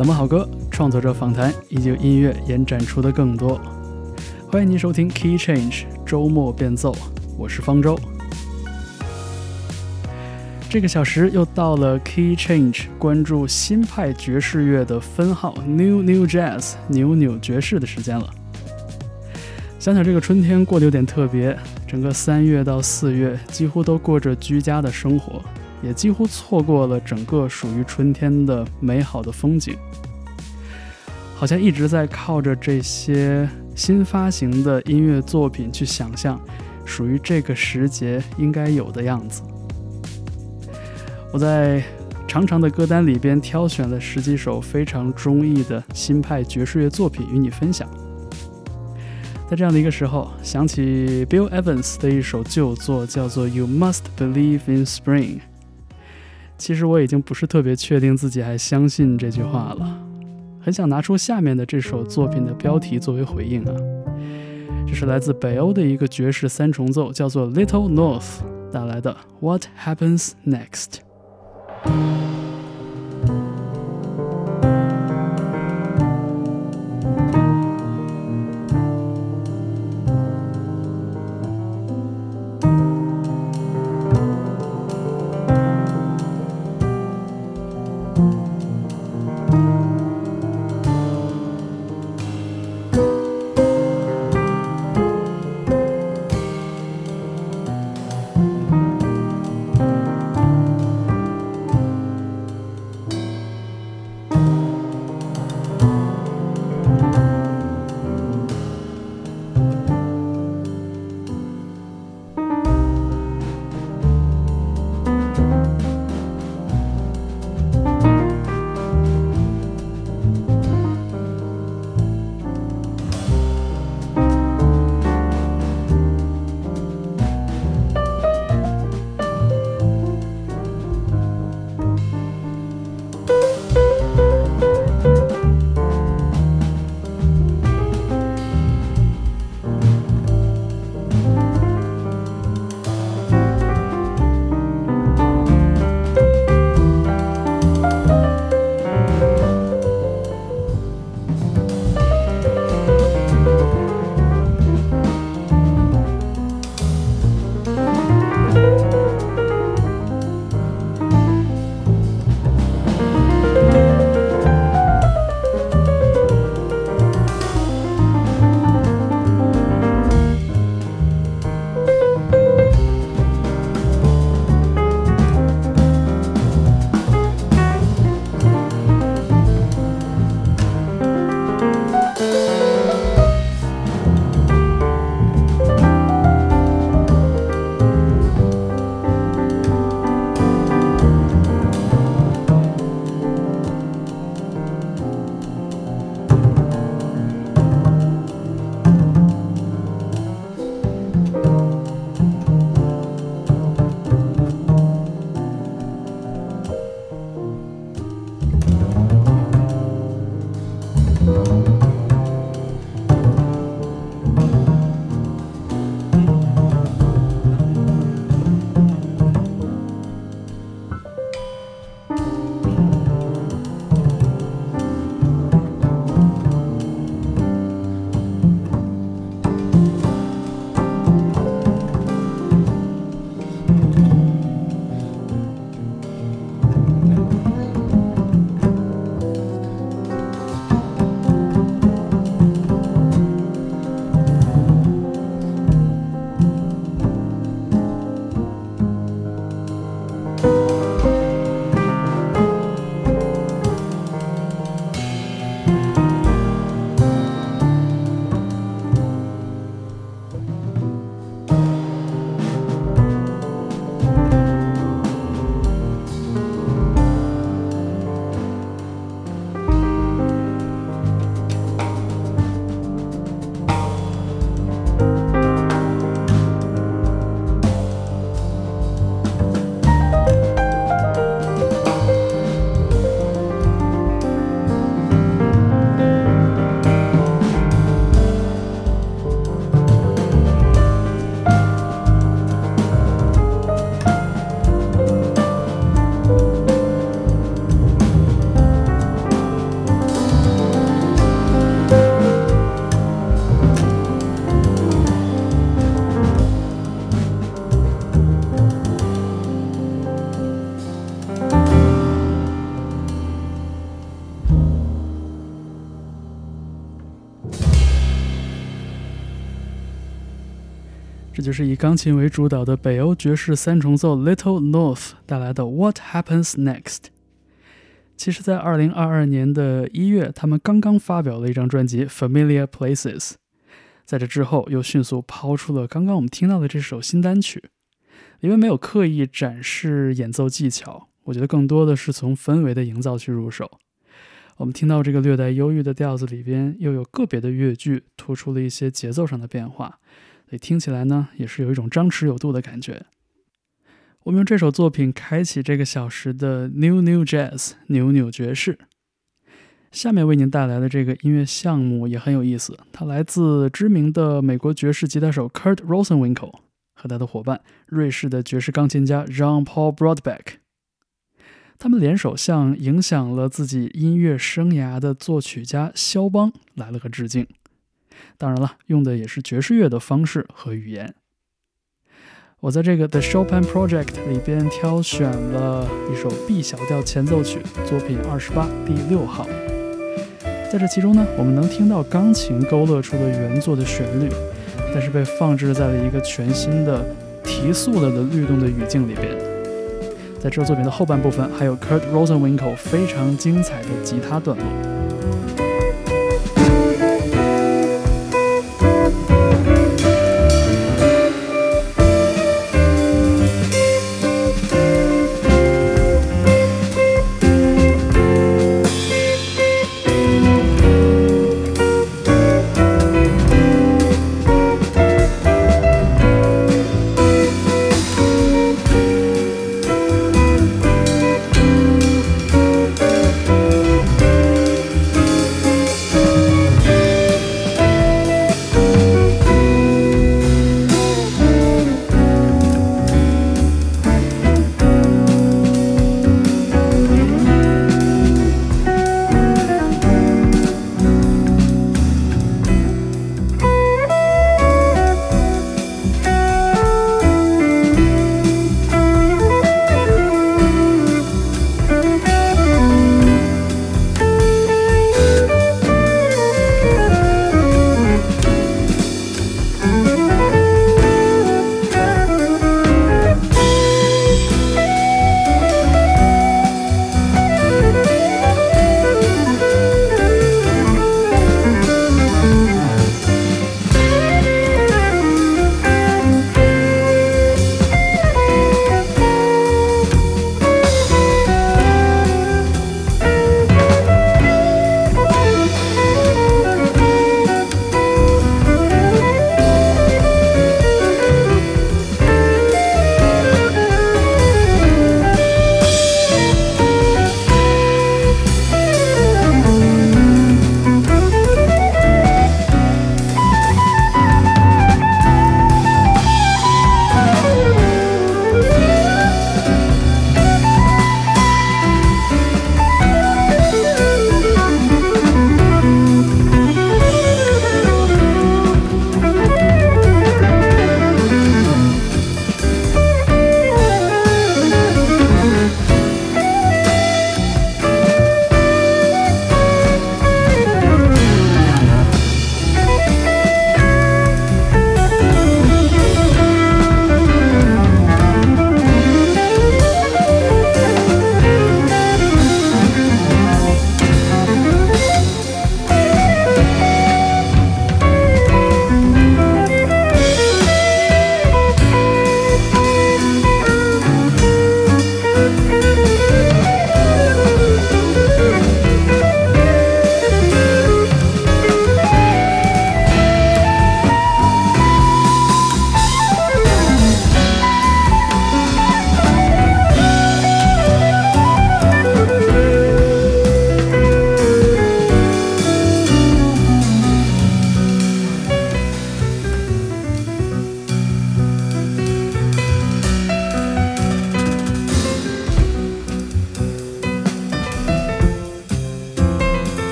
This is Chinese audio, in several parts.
冷门好歌、创作者访谈以及音乐延展出的更多。欢迎您收听 Key Change 周末变奏，我是方舟。这个小时又到了 Key Change 关注新派爵士乐的分号 New New Jazz 扭扭爵士的时间了。想想这个春天过得有点特别，整个三月到四月几乎都过着居家的生活，也几乎错过了整个属于春天的美好的风景。好像一直在靠着这些新发行的音乐作品去想象属于这个时节应该有的样子。我在长长的歌单里边挑选了十几首非常中意的新派爵士乐作品与你分享。在这样的一个时候，想起 Bill Evans 的一首旧作，叫做《You Must Believe in Spring》。其实我已经不是特别确定自己还相信这句话了。很想拿出下面的这首作品的标题作为回应啊，这是来自北欧的一个爵士三重奏，叫做 Little North 带来的 What Happens Next。这就是以钢琴为主导的北欧爵士三重奏 Little North 带来的 What Happens Next。其实，在二零二二年的一月，他们刚刚发表了一张专辑 Familiar Places，在这之后又迅速抛出了刚刚我们听到的这首新单曲。因为没有刻意展示演奏技巧，我觉得更多的是从氛围的营造去入手。我们听到这个略带忧郁的调子里边，又有个别的乐句突出了一些节奏上的变化，所以听起来呢，也是有一种张弛有度的感觉。我们用这首作品开启这个小时的 New New Jazz 扭扭爵士。下面为您带来的这个音乐项目也很有意思，它来自知名的美国爵士吉他手 Kurt Rosenwinkel 和他的伙伴瑞士的爵士钢琴家 Jean Paul Broadbeck。他们联手向影响了自己音乐生涯的作曲家肖邦来了个致敬。当然了，用的也是爵士乐的方式和语言。我在这个 The Chopin Project 里边挑选了一首 B 小调前奏曲，作品二十八第六号。在这其中呢，我们能听到钢琴勾勒出的原作的旋律，但是被放置在了一个全新的提速了的律动的语境里边。在这作品的后半部分，还有 Kurt Rosenwinkel 非常精彩的吉他段落。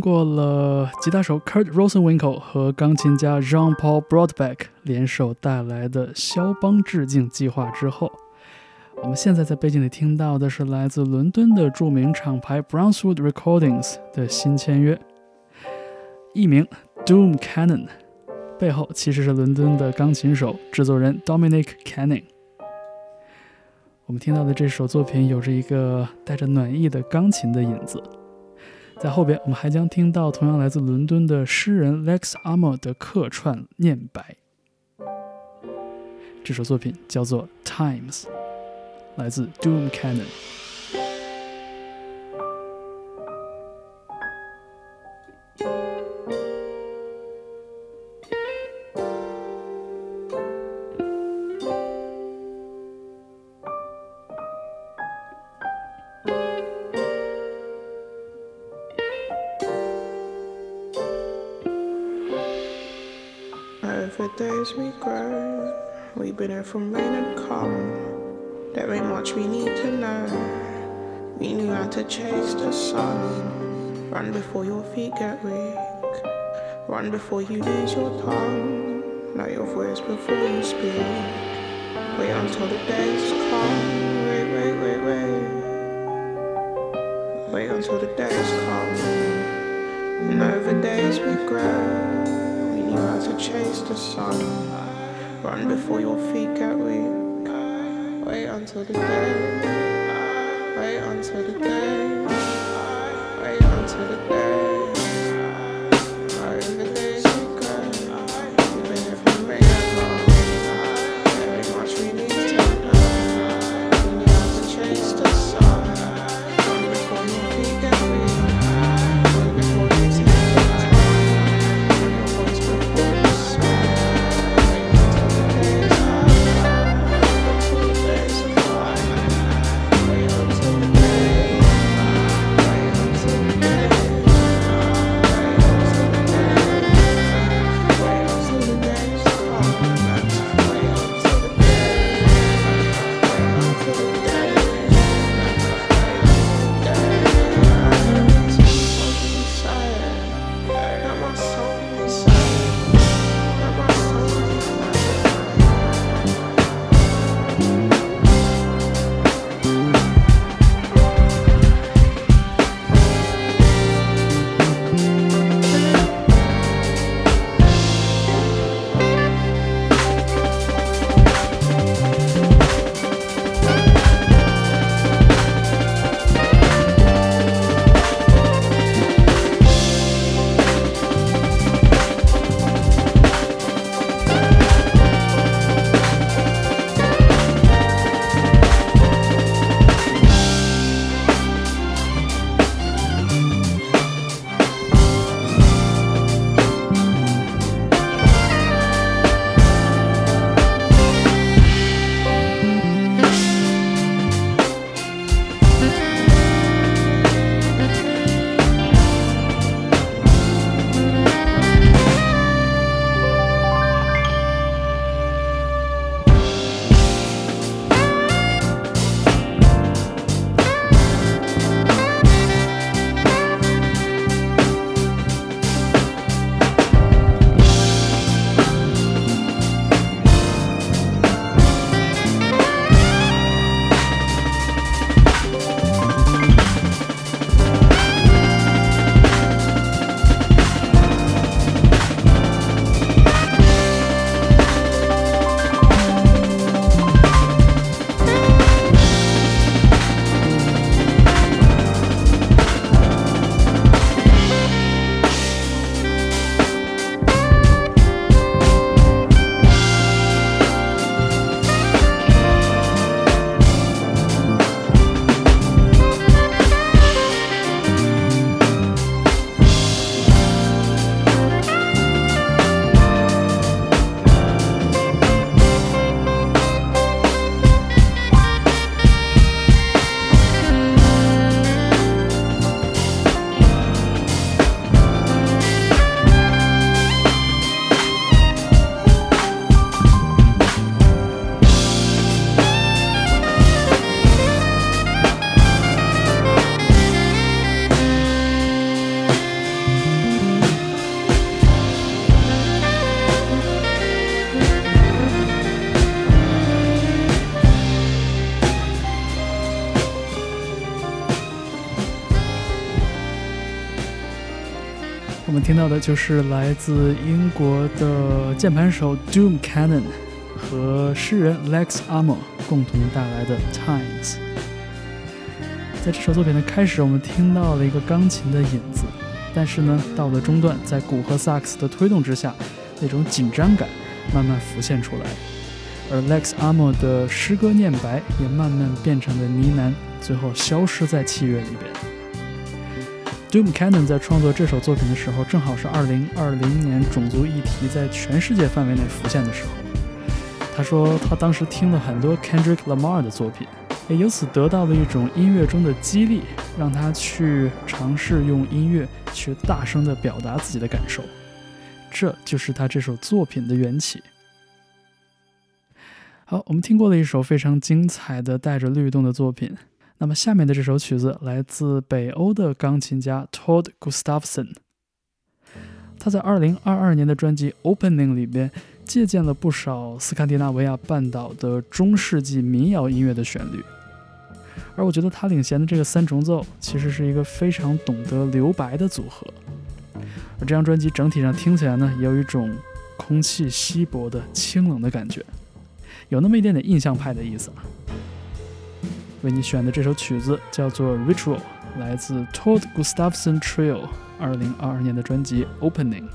过了吉他手 Kurt Rosenwinkel 和钢琴家 Jean Paul Broadbeck 联手带来的肖邦致敬计划之后，我们现在在背景里听到的是来自伦敦的著名厂牌 Brownswood Recordings 的新签约，艺名 Doom Cannon，背后其实是伦敦的钢琴手、制作人 Dominic Canning。我们听到的这首作品有着一个带着暖意的钢琴的影子，在后边我们还将听到同样来自伦敦的诗人 Lex a r m o r 的客串念白。这首作品叫做《Times》，来自 Doom Cannon。Here from rain and calm. There ain't much we need to know. We knew how to chase the sun. Run before your feet get weak. Run before you lose your tongue. Know your voice before you speak. Wait until the days come. Wait, wait, wait, wait. Wait until the days come. And over days we grow you how to chase the sun. Run before your feet get weak. Wait until the day. Wait until the day. Wait until the day. 到的就是来自英国的键盘手 Doom Cannon 和诗人 Lex Armour 共同带来的 Times。在这首作品的开始，我们听到了一个钢琴的影子，但是呢，到了中段，在鼓和萨克斯的推动之下，那种紧张感慢慢浮现出来，而 Lex Armour 的诗歌念白也慢慢变成了呢喃，最后消失在器乐里边。Doom Cannon 在创作这首作品的时候，正好是2020年种族议题在全世界范围内浮现的时候。他说，他当时听了很多 Kendrick Lamar 的作品，也由此得到了一种音乐中的激励，让他去尝试用音乐去大声地表达自己的感受。这就是他这首作品的缘起。好，我们听过了一首非常精彩的带着律动的作品。那么下面的这首曲子来自北欧的钢琴家 Todd Gustafson，他在2022年的专辑《Opening》里边借鉴了不少斯堪的纳维亚半岛的中世纪民谣音乐的旋律，而我觉得他领衔的这个三重奏其实是一个非常懂得留白的组合，而这张专辑整体上听起来呢，也有一种空气稀薄的清冷的感觉，有那么一点点印象派的意思。为你选的这首曲子叫做《Ritual》，来自 Todd Gustafson Trio 二零二二年的专辑《Opening》。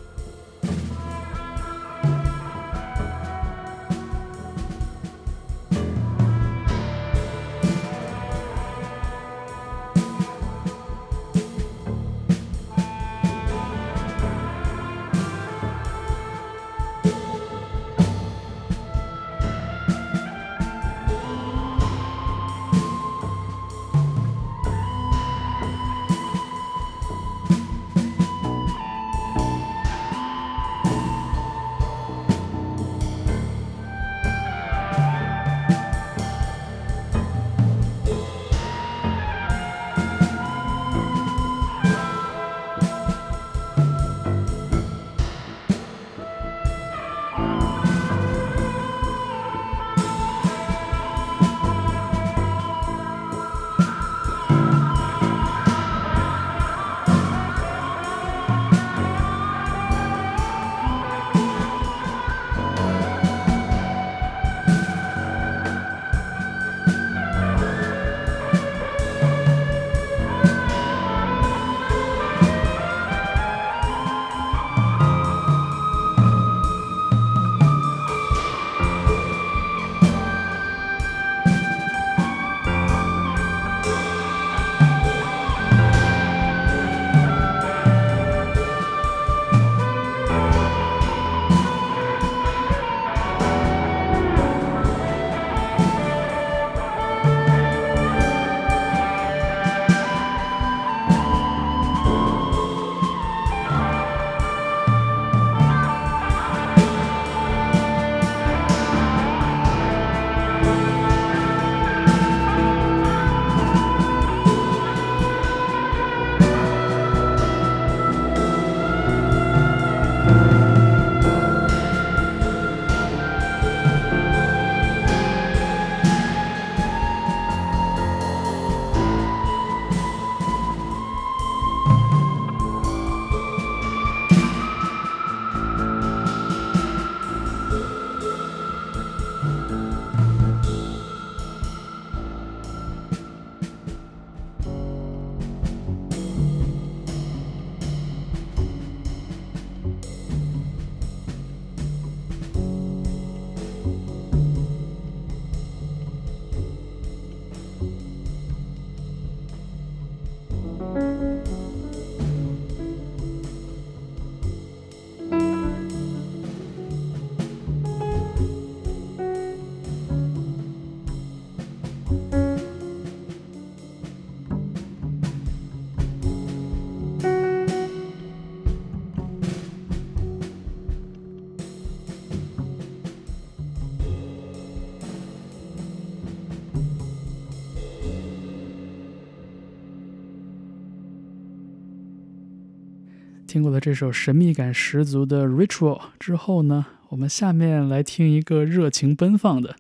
听过了这首神秘感十足的《Ritual》之后呢，我们下面来听一个热情奔放的。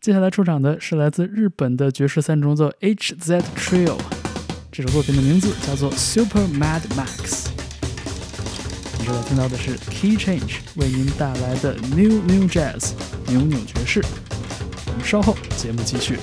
接下来出场的是来自日本的爵士三重奏 HZ Trio，这首作品的名字叫做《Super Mad Max》。接下来听到的是 Key Change 为您带来的 New New Jazz 扭扭爵士。我们稍后节目继续。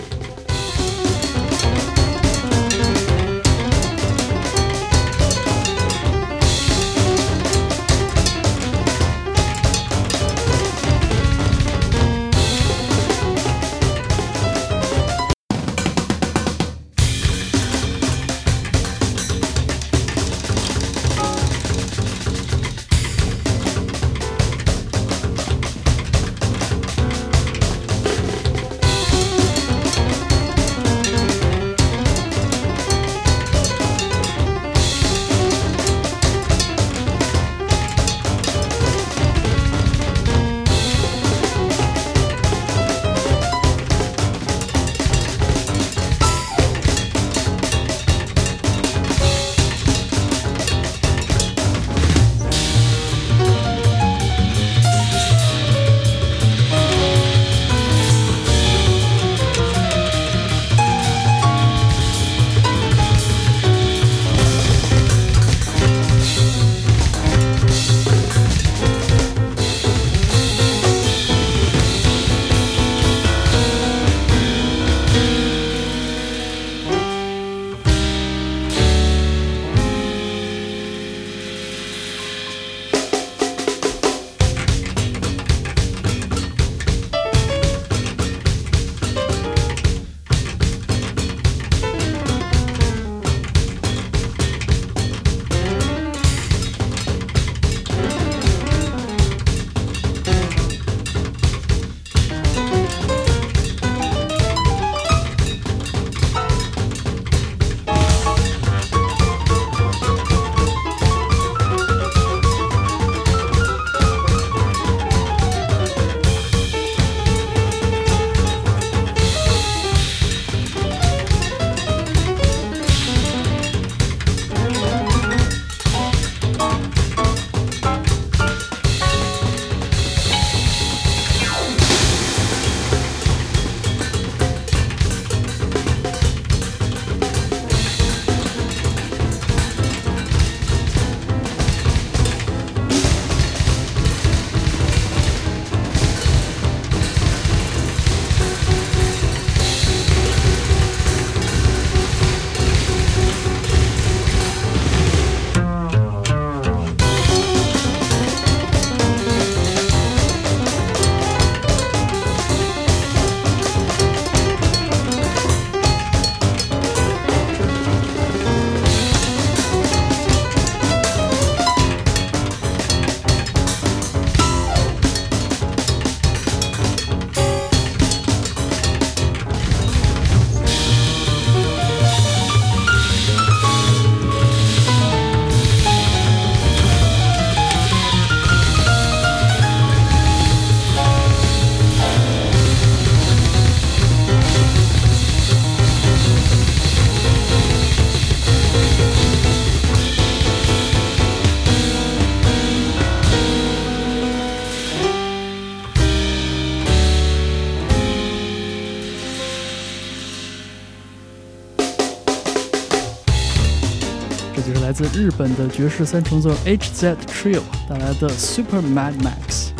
本的爵士三重奏 HZ Trio 带来的 Super Mad Max，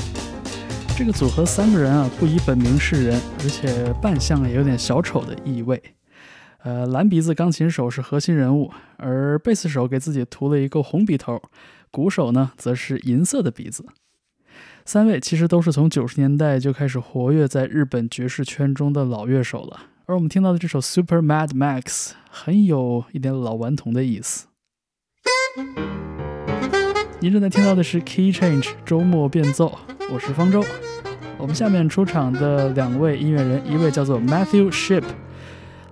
这个组合三个人啊不以本名示人，而且扮相也有点小丑的意味。呃，蓝鼻子钢琴手是核心人物，而贝斯手给自己涂了一个红鼻头，鼓手呢则是银色的鼻子。三位其实都是从九十年代就开始活跃在日本爵士圈中的老乐手了，而我们听到的这首 Super Mad Max 很有一点老顽童的意思。您正在听到的是 Key Change 周末变奏，我是方舟。我们下面出场的两位音乐人，一位叫做 Matthew Ship，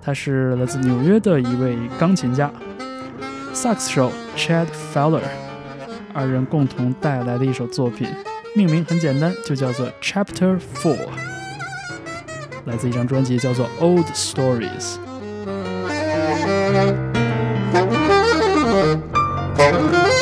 他是来自纽约的一位钢琴家；萨克斯手 Chad Fowler，二人共同带来的一首作品，命名很简单，就叫做 Chapter Four，来自一张专辑叫做 Old Stories。Thank you.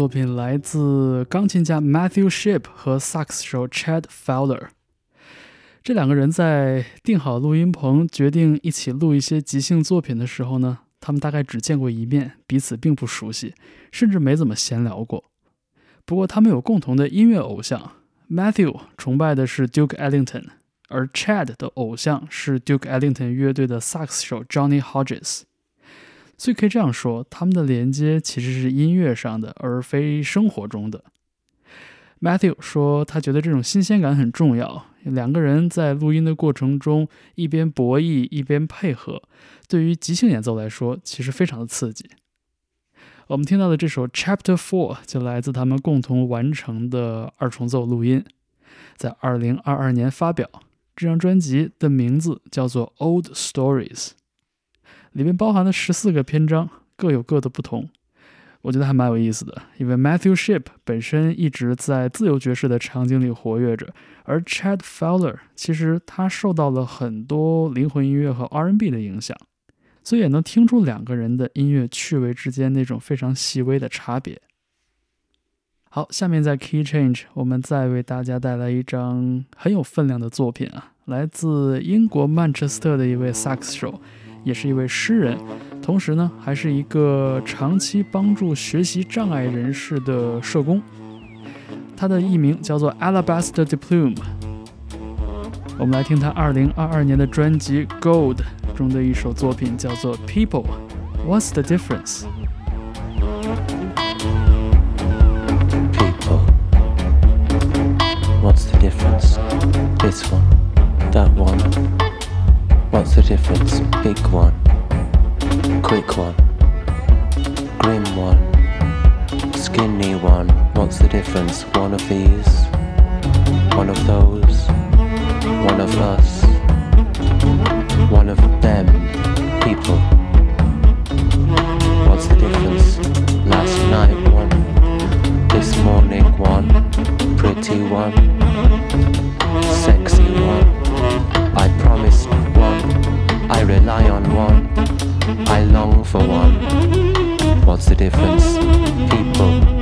作品来自钢琴家 Matthew Ship 和萨克斯手 Chad Fowler。这两个人在定好录音棚，决定一起录一些即兴作品的时候呢，他们大概只见过一面，彼此并不熟悉，甚至没怎么闲聊过。不过他们有共同的音乐偶像，Matthew 崇拜的是 Duke Ellington，而 Chad 的偶像是 Duke Ellington 乐队的萨克斯手 Johnny Hodges。所以可以这样说，他们的连接其实是音乐上的，而非生活中的。Matthew 说，他觉得这种新鲜感很重要。两个人在录音的过程中一边博弈一边配合，对于即兴演奏来说，其实非常的刺激。我们听到的这首 Chapter Four 就来自他们共同完成的二重奏录音，在二零二二年发表。这张专辑的名字叫做 Old Stories。里面包含了十四个篇章，各有各的不同，我觉得还蛮有意思的。因为 Matthew Ship 本身一直在自由爵士的场景里活跃着，而 Chad Fowler 其实他受到了很多灵魂音乐和 R&B 的影响，所以也能听出两个人的音乐趣味之间那种非常细微的差别。好，下面在 Key Change，我们再为大家带来一张很有分量的作品啊，来自英国曼彻斯特的一位萨克斯手。也是一位诗人，同时呢，还是一个长期帮助学习障碍人士的社工。他的艺名叫做 Alabaster Diplume。我们来听他2022年的专辑《Gold》中的一首作品，叫做《People》。What's the difference? People. What's the difference? This one, that one. The difference? Big one, quick one, grim one, skinny one. What's the difference? One of these, one of those, one of us, one of them, people. What's the difference? Last night one, this morning one, pretty one, sexy one. I rely on one, I long for one. What's the difference? People,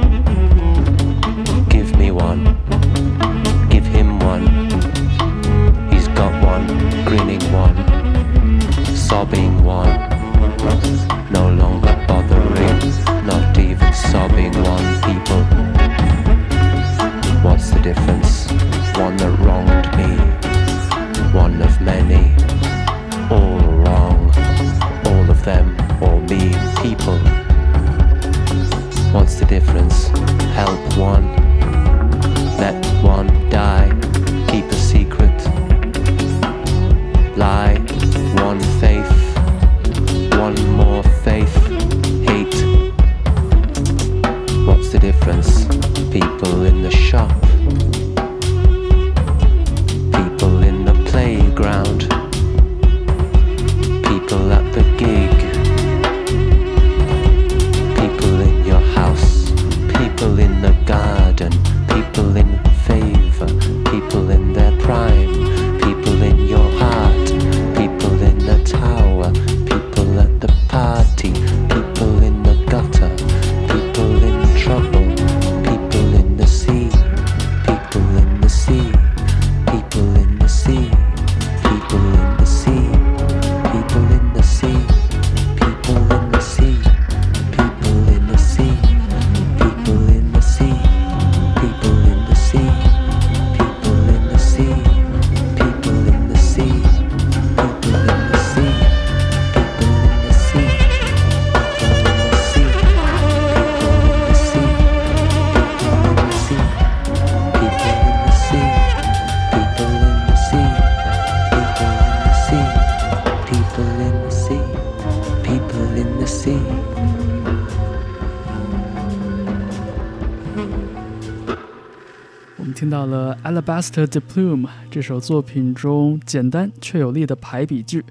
《Alabaster Diplume》这首作品中简单却有力的排比句，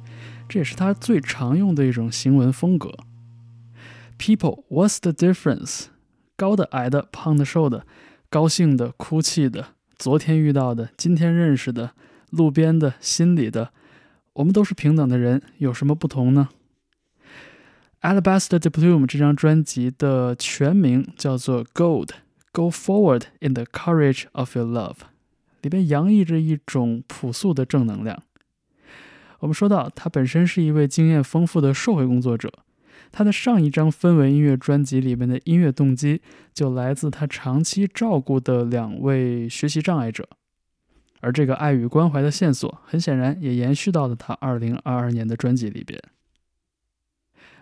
这也是他最常用的一种行文风格。People, what's the difference？高的、矮的、胖的、瘦的，高兴的、哭泣的，昨天遇到的、今天认识的，路边的、心里的，我们都是平等的人，有什么不同呢 Alabaster the Plume 这张专辑的全名叫做《Gold Go Forward in the Courage of Your Love》，里边洋溢着一种朴素的正能量。我们说到，他本身是一位经验丰富的社会工作者，他的上一张氛围音乐专辑里面的音乐动机就来自他长期照顾的两位学习障碍者，而这个爱与关怀的线索，很显然也延续到了他2022年的专辑里边。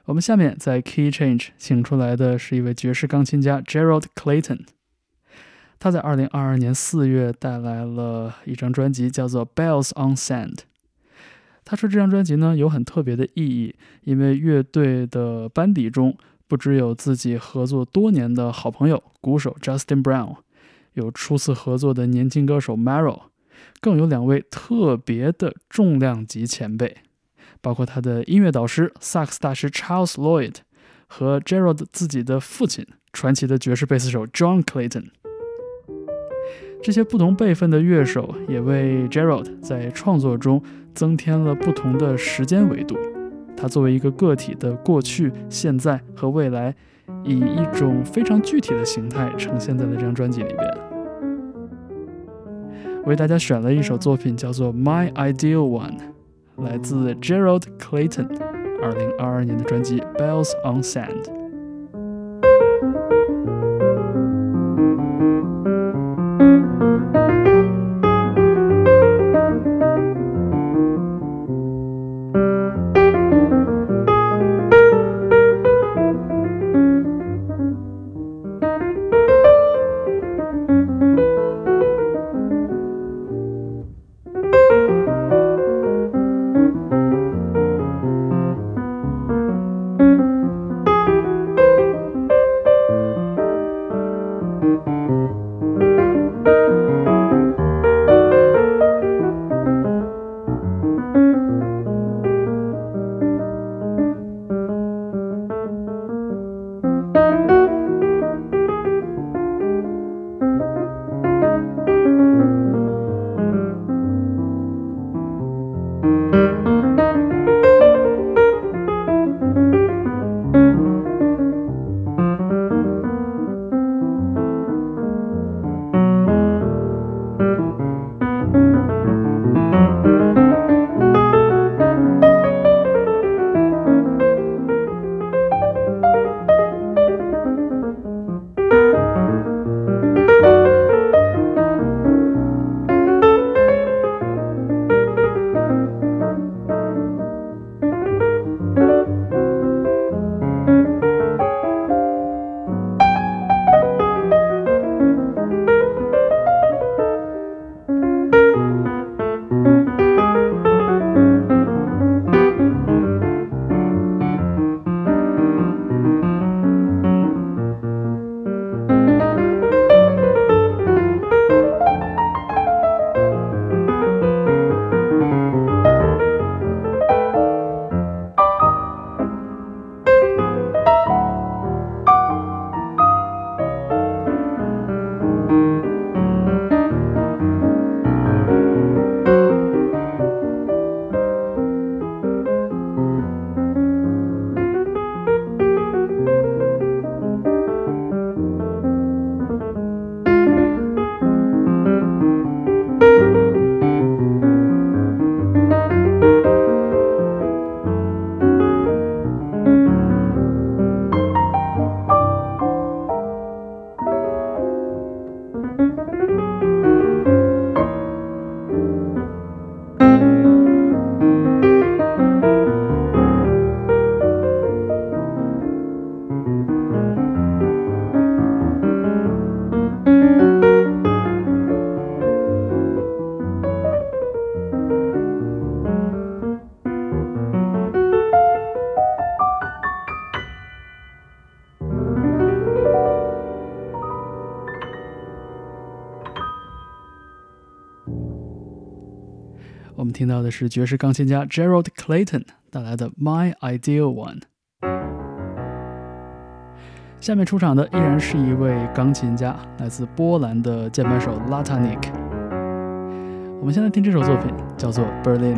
我们下面在 Key Change 请出来的是一位爵士钢琴家 Gerald Clayton，他在2022年4月带来了一张专辑，叫做《Bells on Sand》。他说这张专辑呢有很特别的意义，因为乐队的班底中不只有自己合作多年的好朋友鼓手 Justin Brown，有初次合作的年轻歌手 Maro，更有两位特别的重量级前辈。包括他的音乐导师萨克斯大师 Charles Lloyd 和 Gerald 自己的父亲，传奇的爵士贝斯手 John Clayton。这些不同辈分的乐手也为 Gerald 在创作中增添了不同的时间维度。他作为一个个体的过去、现在和未来，以一种非常具体的形态呈现在了这张专辑里边。为大家选了一首作品，叫做《My Ideal One》。来自 Gerald Clayton，二零二二年的专辑《Bells on Sand》。的是爵士钢琴家 Gerald Clayton 带来的《My Ideal One》。下面出场的依然是一位钢琴家，来自波兰的键盘手 Latanik。我们现在听这首作品，叫做《Berlin》。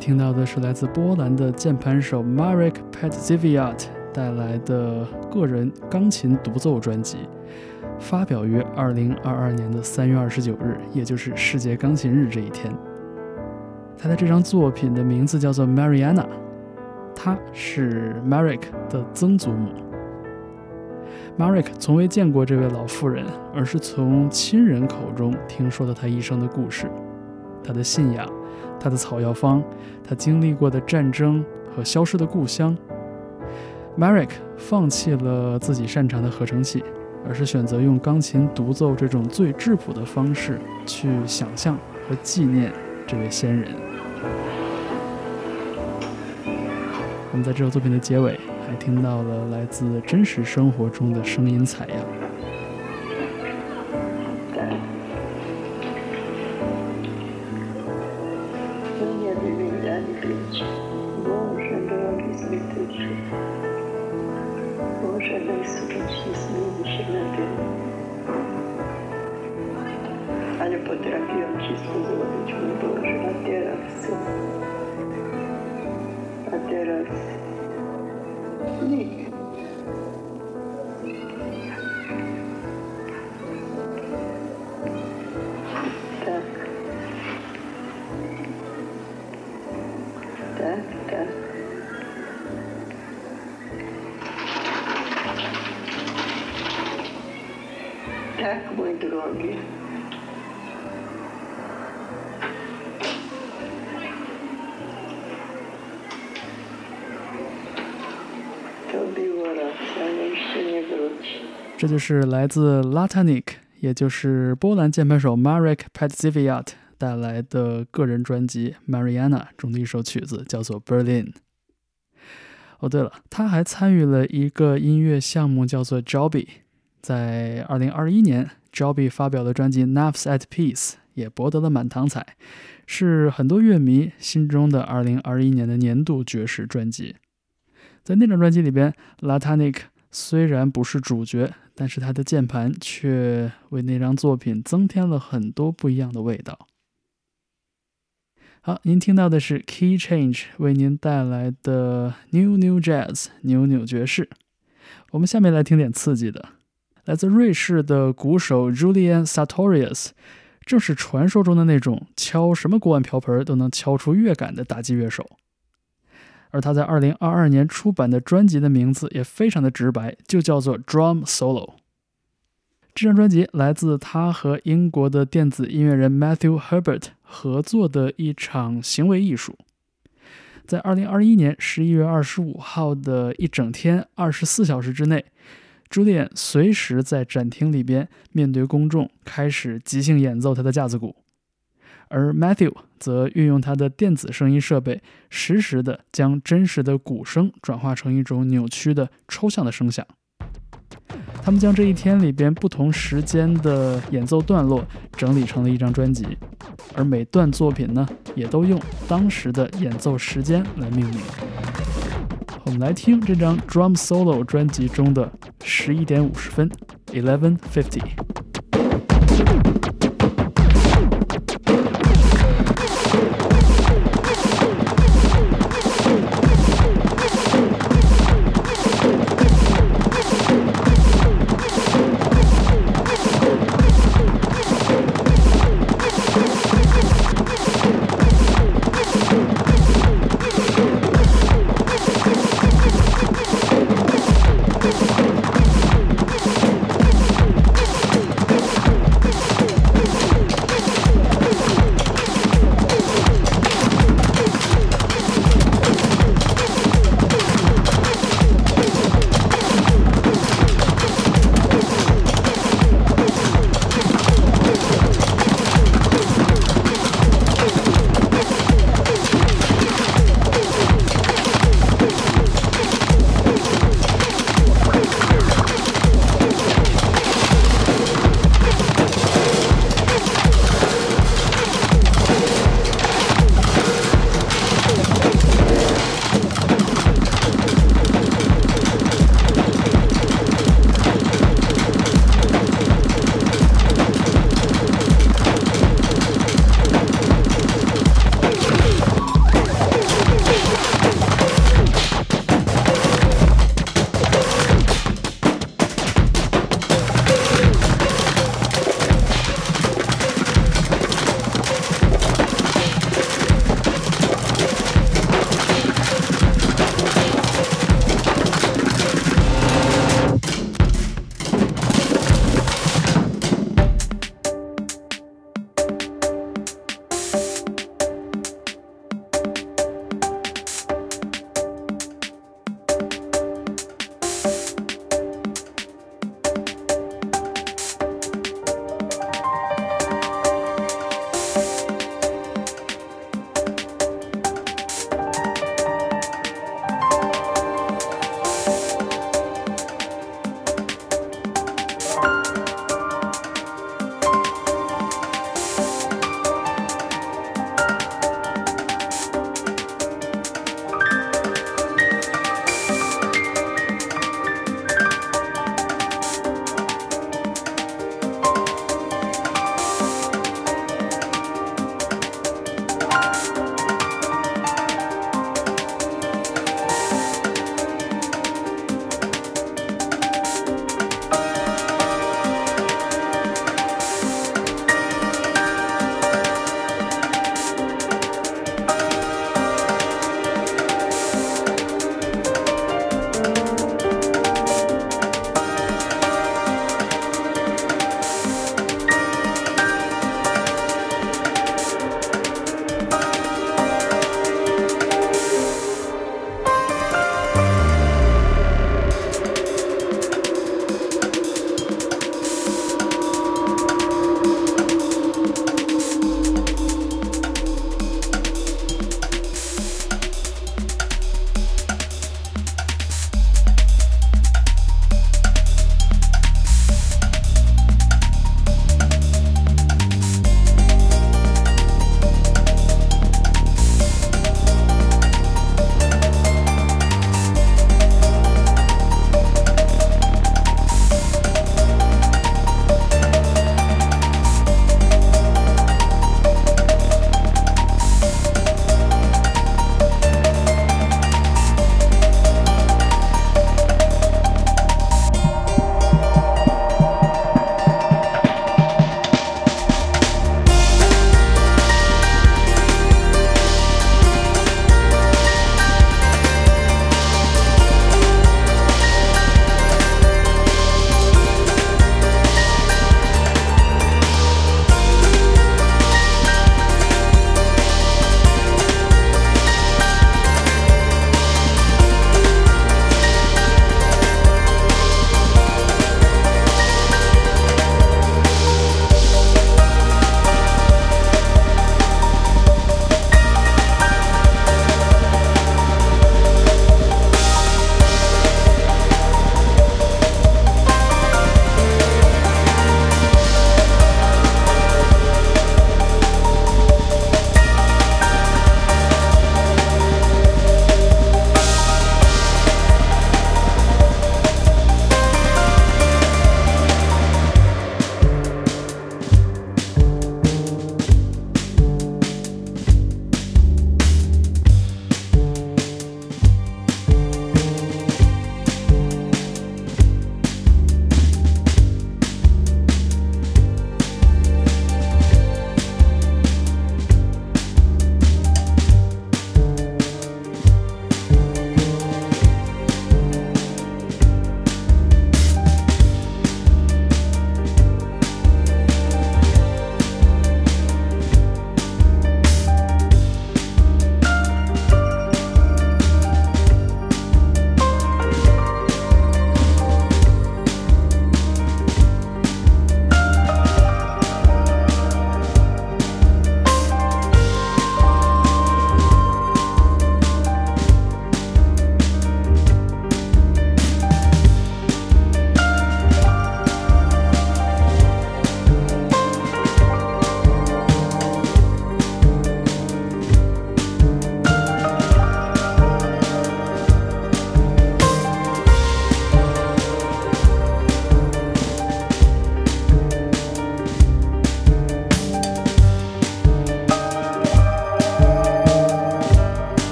听到的是来自波兰的键盘手 Marek Petziviat 带来的个人钢琴独奏专辑，发表于2022年的3月29日，也就是世界钢琴日这一天。他的这张作品的名字叫做 Mariana，他是 Marek 的曾祖母。Marek 从未见过这位老妇人，而是从亲人口中听说了她一生的故事，她的信仰。他的草药方，他经历过的战争和消失的故乡。Merrick 放弃了自己擅长的合成器，而是选择用钢琴独奏这种最质朴的方式去想象和纪念这位先人。我们在这首作品的结尾还听到了来自真实生活中的声音采样。对。对对。对不对？这就是来自 Latanik，也就是波兰键盘手 Marek Petziviat 带来的个人专辑《Mariana》中的一首曲子，叫做《Berlin》。哦，对了，他还参与了一个音乐项目，叫做 Joby。在2021年，Jobby 发表的专辑《Nerves at Peace》也博得了满堂彩，是很多乐迷心中的2021年的年度爵士专辑。在那张专辑里边，Latanik 虽然不是主角，但是他的键盘却为那张作品增添了很多不一样的味道。好，您听到的是 Key Change 为您带来的 New New Jazz 扭扭爵士。我们下面来听点刺激的，来自瑞士的鼓手 Julian Sartorius，正是传说中的那种敲什么锅碗瓢盆都能敲出乐感的打击乐手。而他在2022年出版的专辑的名字也非常的直白，就叫做 Drum Solo。这张专辑来自他和英国的电子音乐人 Matthew Herbert 合作的一场行为艺术。在2021年11月25号的一整天24小时之内，Julian 随时在展厅里边面对公众开始即兴演奏他的架子鼓，而 Matthew 则运用他的电子声音设备，实时的将真实的鼓声转化成一种扭曲的抽象的声响。他们将这一天里边不同时间的演奏段落整理成了一张专辑，而每段作品呢，也都用当时的演奏时间来命名。我们来听这张 Drum Solo 专辑中的十一点五十分，Eleven Fifty。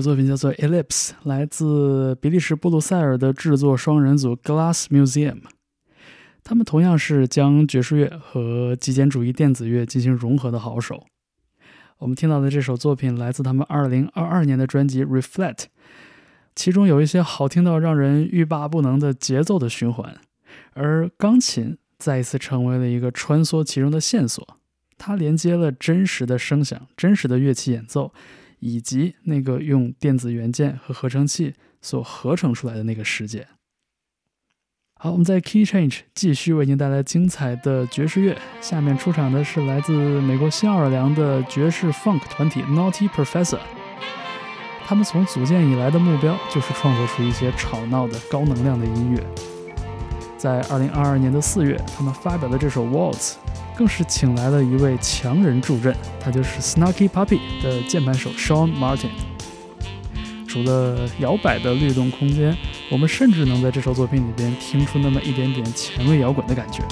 作品叫做《Ellipse》，来自比利时布鲁塞尔的制作双人组 Glass Museum。他们同样是将爵士乐和极简主义电子乐进行融合的好手。我们听到的这首作品来自他们2022年的专辑《Reflect》，其中有一些好听到让人欲罢不能的节奏的循环，而钢琴再一次成为了一个穿梭其中的线索。它连接了真实的声响、真实的乐器演奏，以及那个用电子元件和合成器所合成出来的那个世界。好，我们在 Key Change 继续为您带来精彩的爵士乐。下面出场的是来自美国新奥尔良的爵士 Funk 团体 Naughty Professor。他们从组建以来的目标就是创作出一些吵闹的高能量的音乐。在2022年的4月，他们发表的这首 Waltz，更是请来了一位强人助阵，他就是 Snarky Puppy 的键盘手 Sean Martin。除了摇摆的律动空间，我们甚至能在这首作品里边听出那么一点点前卫摇滚的感觉。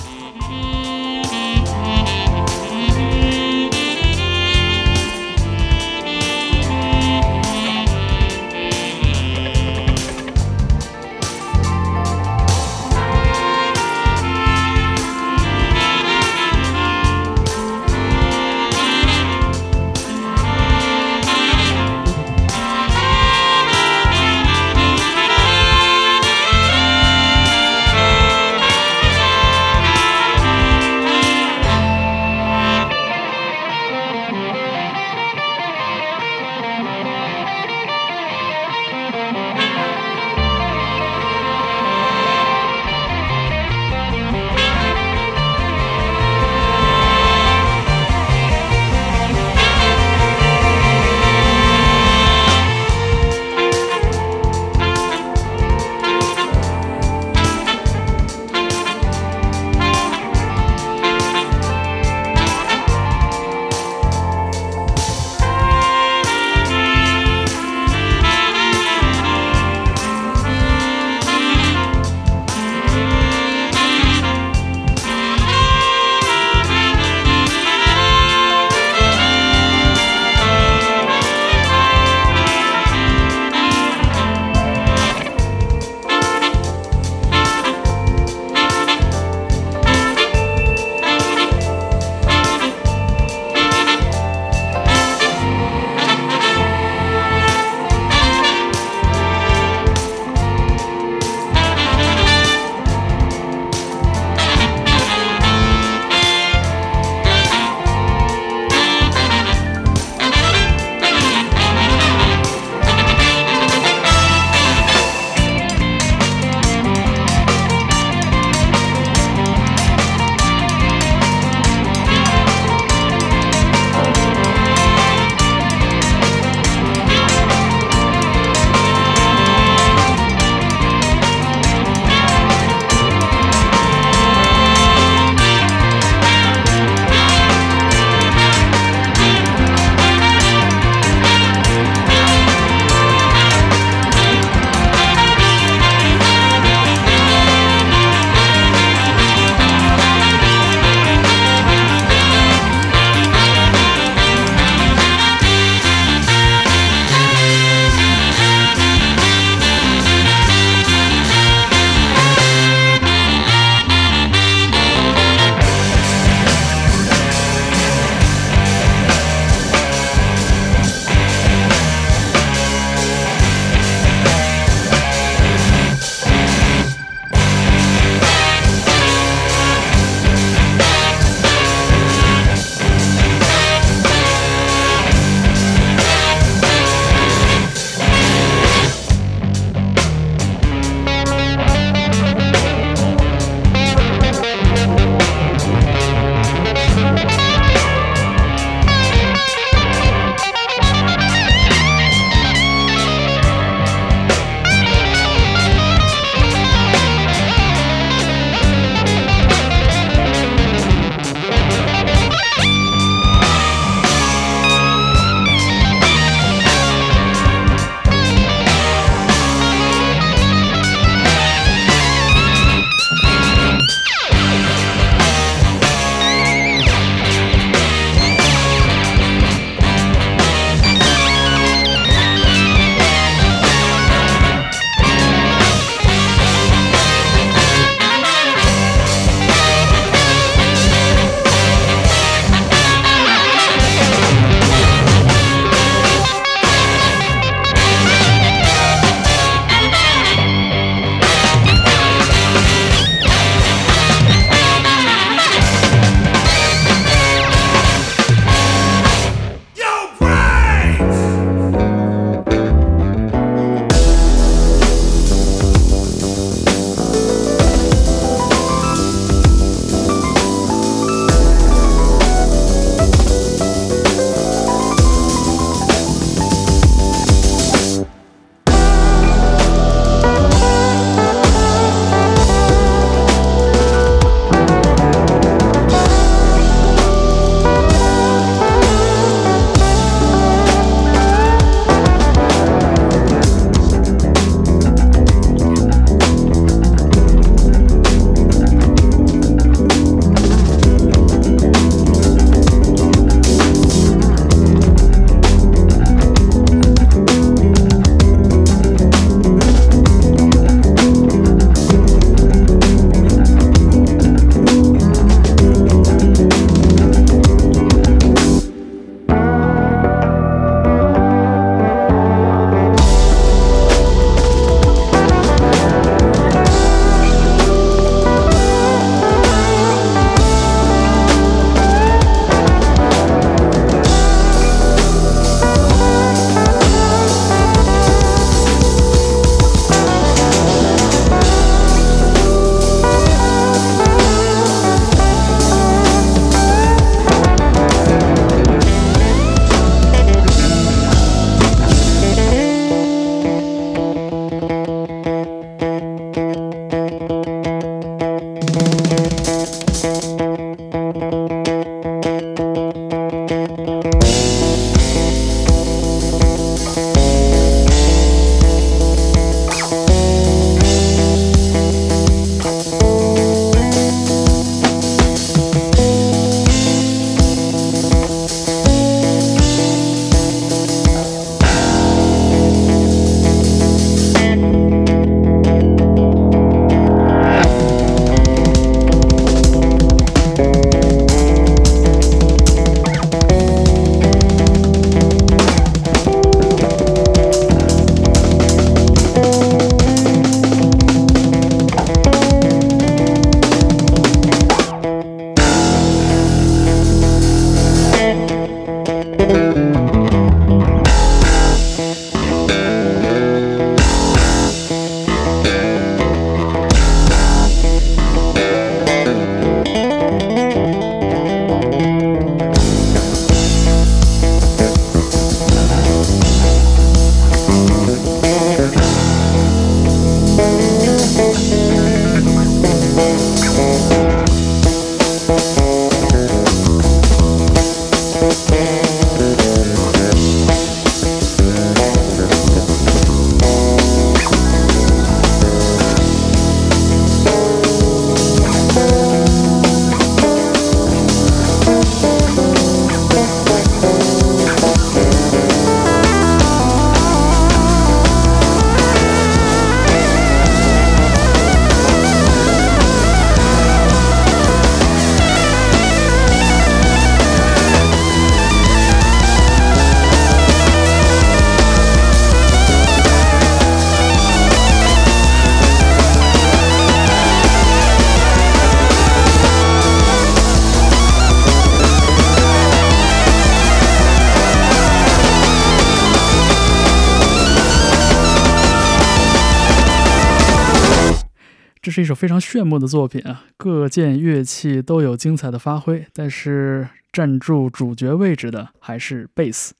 是一首非常炫目的作品啊，各件乐器都有精彩的发挥，但是占住主角位置的还是贝斯。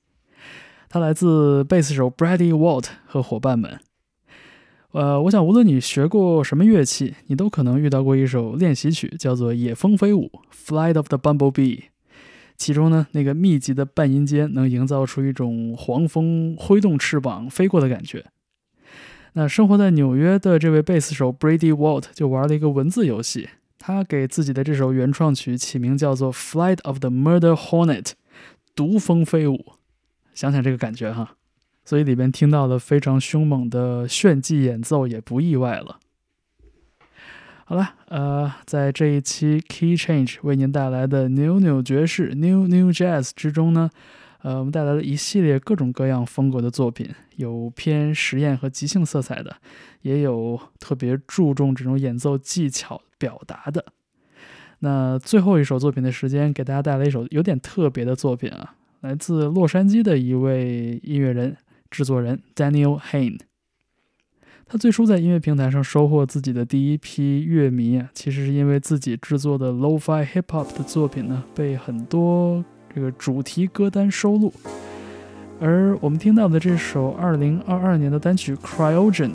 它来自贝斯手 Brady Walt 和伙伴们。呃，我想无论你学过什么乐器，你都可能遇到过一首练习曲，叫做《野蜂飞舞》（Flight of the Bumblebee）。其中呢，那个密集的半音阶能营造出一种黄蜂挥动翅膀飞过的感觉。那生活在纽约的这位贝斯手 Brady Walt 就玩了一个文字游戏，他给自己的这首原创曲起名叫做《Flight of the Murder Hornet》，毒蜂飞舞。想想这个感觉哈。所以里边听到了非常凶猛的炫技演奏，也不意外了。好了，呃，在这一期 Key Change 为您带来的 New New 爵士 New New Jazz 之中呢，呃，我们带来了一系列各种各样风格的作品，有偏实验和即兴色彩的，也有特别注重这种演奏技巧表达的。那最后一首作品的时间，给大家带来一首有点特别的作品啊，来自洛杉矶的一位音乐人。制作人 Daniel Hain，他最初在音乐平台上收获自己的第一批乐迷啊，其实是因为自己制作的 Lo-Fi Hip Hop 的作品呢，被很多这个主题歌单收录。而我们听到的这首2022年的单曲 Cryogen，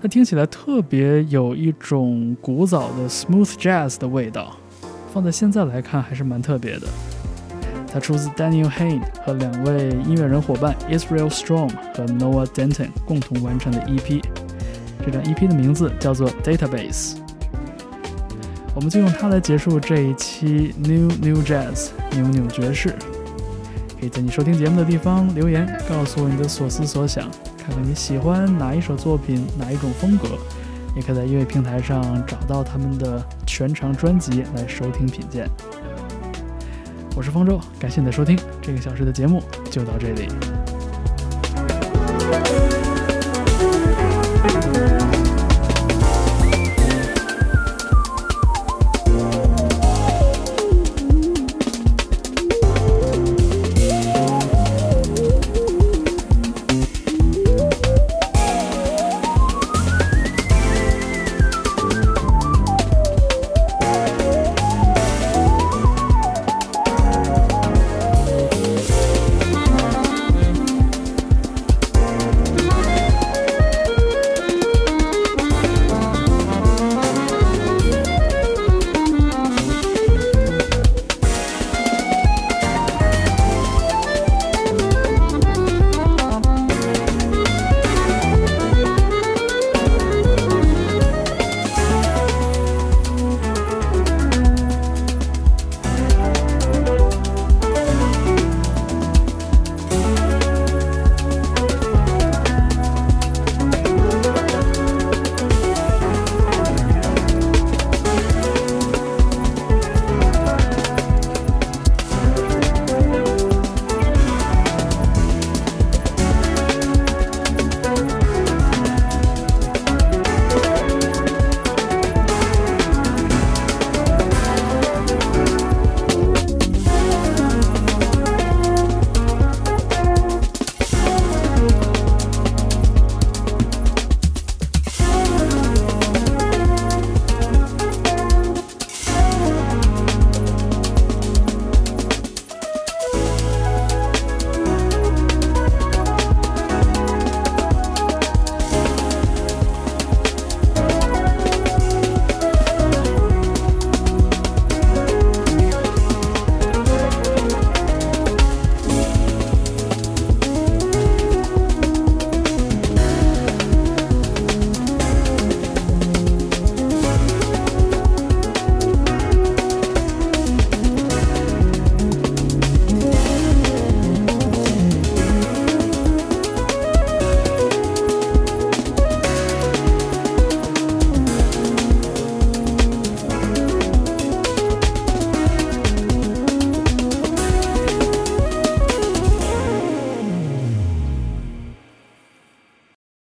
它听起来特别有一种古早的 Smooth Jazz 的味道，放在现在来看还是蛮特别的。它出自 Daniel Hain 和两位音乐人伙伴 Israel Strong 和 Noah Denton 共同完成的 EP。这张 EP 的名字叫做 Database。我们就用它来结束这一期 New New Jazz 扭扭爵士。可以在你收听节目的地方留言，告诉我你的所思所想，看看你喜欢哪一首作品，哪一种风格。也可以在音乐平台上找到他们的全长专辑来收听品鉴。我是方舟，感谢你的收听，这个小时的节目就到这里。